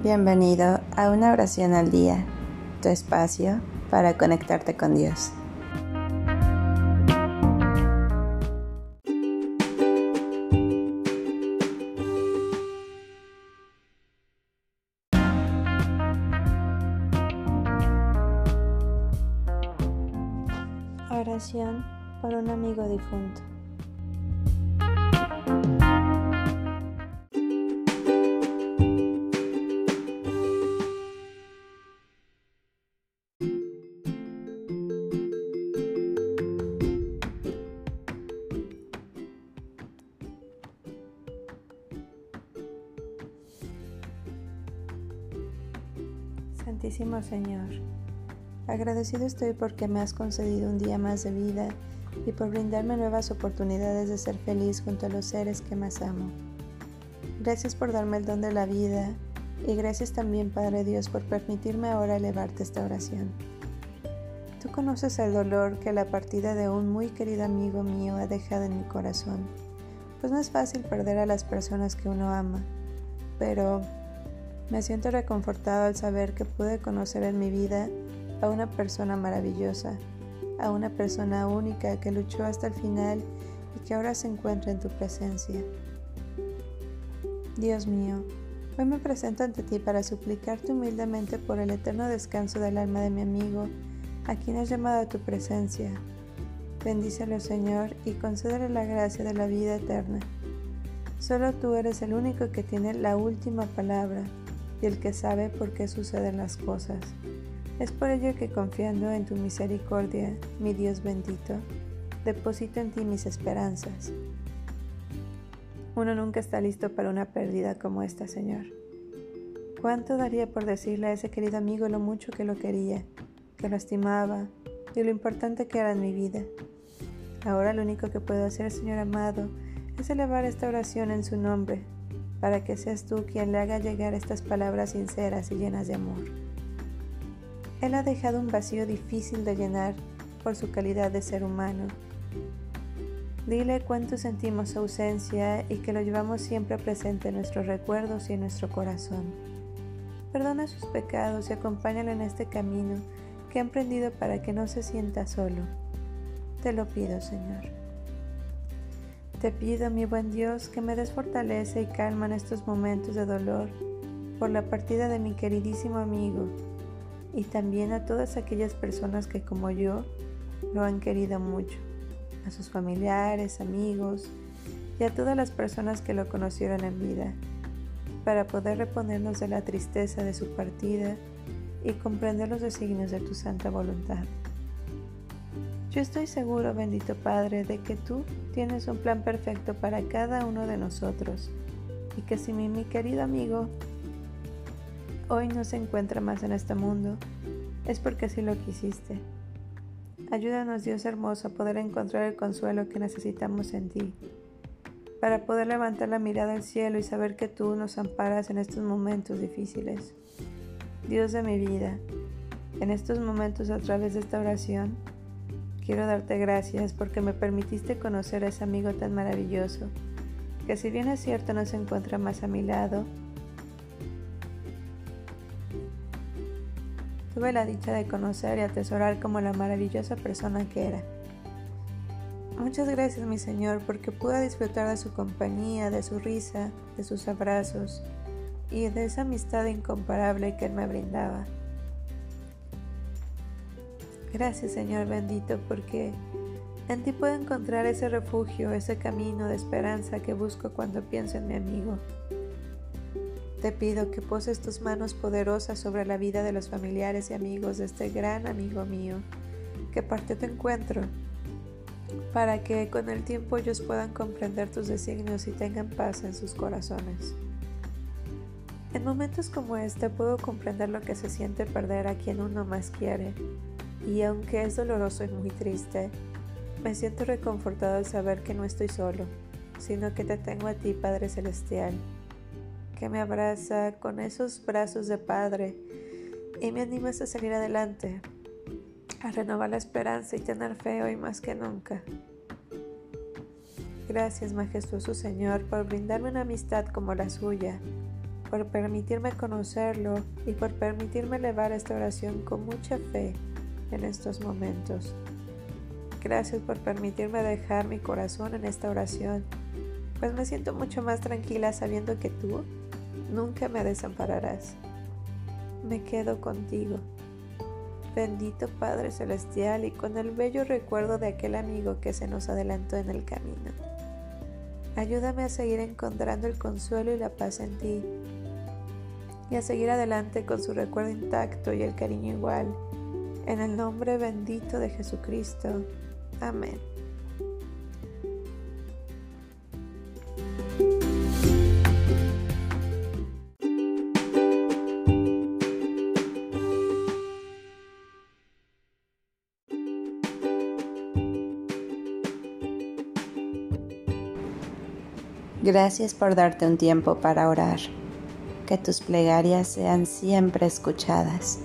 Bienvenido a una oración al día, tu espacio para conectarte con Dios. Oración por un amigo difunto. Santísimo Señor, agradecido estoy porque me has concedido un día más de vida y por brindarme nuevas oportunidades de ser feliz junto a los seres que más amo. Gracias por darme el don de la vida y gracias también Padre Dios por permitirme ahora elevarte esta oración. Tú conoces el dolor que la partida de un muy querido amigo mío ha dejado en mi corazón, pues no es fácil perder a las personas que uno ama, pero me siento reconfortado al saber que pude conocer en mi vida a una persona maravillosa, a una persona única que luchó hasta el final y que ahora se encuentra en tu presencia. Dios mío, hoy me presento ante ti para suplicarte humildemente por el eterno descanso del alma de mi amigo, a quien has llamado a tu presencia. Bendícelo, Señor, y concédele la gracia de la vida eterna. Solo tú eres el único que tiene la última palabra y el que sabe por qué suceden las cosas. Es por ello que confiando en tu misericordia, mi Dios bendito, deposito en ti mis esperanzas. Uno nunca está listo para una pérdida como esta, Señor. ¿Cuánto daría por decirle a ese querido amigo lo mucho que lo quería, que lo estimaba y lo importante que era en mi vida? Ahora lo único que puedo hacer, Señor amado, es elevar esta oración en su nombre, para que seas tú quien le haga llegar estas palabras sinceras y llenas de amor. Él ha dejado un vacío difícil de llenar por su calidad de ser humano. Dile cuánto sentimos su ausencia y que lo llevamos siempre presente en nuestros recuerdos y en nuestro corazón. Perdona sus pecados y acompáñalo en este camino que ha emprendido para que no se sienta solo. Te lo pido, Señor. Te pido, mi buen Dios, que me des fortaleza y calma en estos momentos de dolor por la partida de mi queridísimo amigo y también a todas aquellas personas que como yo lo han querido mucho, a sus familiares, amigos y a todas las personas que lo conocieron en vida, para poder reponernos de la tristeza de su partida y comprender los designios de tu santa voluntad. Yo estoy seguro, bendito Padre, de que tú tienes un plan perfecto para cada uno de nosotros y que si mi, mi querido amigo hoy no se encuentra más en este mundo, es porque así lo quisiste. Ayúdanos, Dios hermoso, a poder encontrar el consuelo que necesitamos en ti, para poder levantar la mirada al cielo y saber que tú nos amparas en estos momentos difíciles. Dios de mi vida, en estos momentos a través de esta oración, Quiero darte gracias porque me permitiste conocer a ese amigo tan maravilloso, que si bien es cierto no se encuentra más a mi lado, tuve la dicha de conocer y atesorar como la maravillosa persona que era. Muchas gracias mi Señor porque pude disfrutar de su compañía, de su risa, de sus abrazos y de esa amistad incomparable que Él me brindaba. Gracias Señor bendito porque en ti puedo encontrar ese refugio, ese camino de esperanza que busco cuando pienso en mi amigo. Te pido que poses tus manos poderosas sobre la vida de los familiares y amigos de este gran amigo mío que parte tu encuentro, para que con el tiempo ellos puedan comprender tus designios y tengan paz en sus corazones. En momentos como este puedo comprender lo que se siente perder a quien uno más quiere y aunque es doloroso y muy triste, me siento reconfortado al saber que no estoy solo, sino que te tengo a ti, Padre Celestial, que me abraza con esos brazos de Padre y me animas a salir adelante, a renovar la esperanza y tener fe hoy más que nunca. Gracias, majestuoso Señor, por brindarme una amistad como la suya, por permitirme conocerlo y por permitirme elevar esta oración con mucha fe en estos momentos. Gracias por permitirme dejar mi corazón en esta oración, pues me siento mucho más tranquila sabiendo que tú nunca me desampararás. Me quedo contigo. Bendito Padre Celestial y con el bello recuerdo de aquel amigo que se nos adelantó en el camino. Ayúdame a seguir encontrando el consuelo y la paz en ti y a seguir adelante con su recuerdo intacto y el cariño igual. En el nombre bendito de Jesucristo. Amén. Gracias por darte un tiempo para orar. Que tus plegarias sean siempre escuchadas.